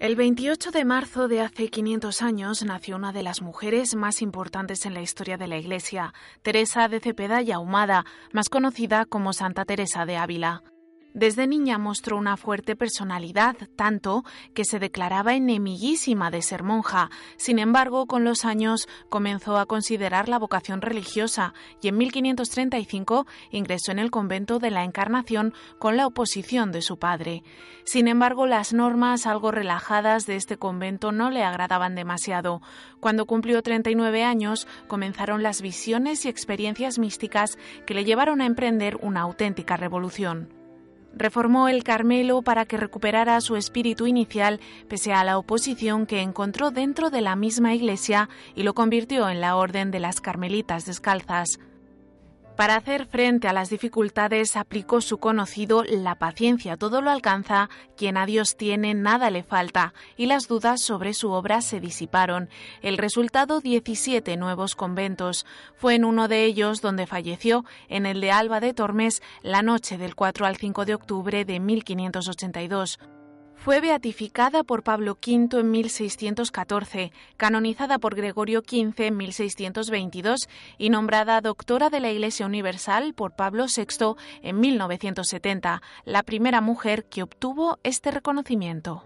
El 28 de marzo de hace 500 años nació una de las mujeres más importantes en la historia de la Iglesia, Teresa de Cepeda y Ahumada, más conocida como Santa Teresa de Ávila. Desde niña mostró una fuerte personalidad, tanto que se declaraba enemiguísima de ser monja. Sin embargo, con los años comenzó a considerar la vocación religiosa y en 1535 ingresó en el convento de la Encarnación con la oposición de su padre. Sin embargo, las normas algo relajadas de este convento no le agradaban demasiado. Cuando cumplió 39 años, comenzaron las visiones y experiencias místicas que le llevaron a emprender una auténtica revolución. Reformó el Carmelo para que recuperara su espíritu inicial pese a la oposición que encontró dentro de la misma iglesia y lo convirtió en la Orden de las Carmelitas Descalzas. Para hacer frente a las dificultades aplicó su conocido La paciencia todo lo alcanza, quien a Dios tiene nada le falta, y las dudas sobre su obra se disiparon. El resultado 17 nuevos conventos. Fue en uno de ellos donde falleció, en el de Alba de Tormes, la noche del 4 al 5 de octubre de 1582. Fue beatificada por Pablo V en 1614, canonizada por Gregorio XV en 1622 y nombrada doctora de la Iglesia Universal por Pablo VI en 1970, la primera mujer que obtuvo este reconocimiento.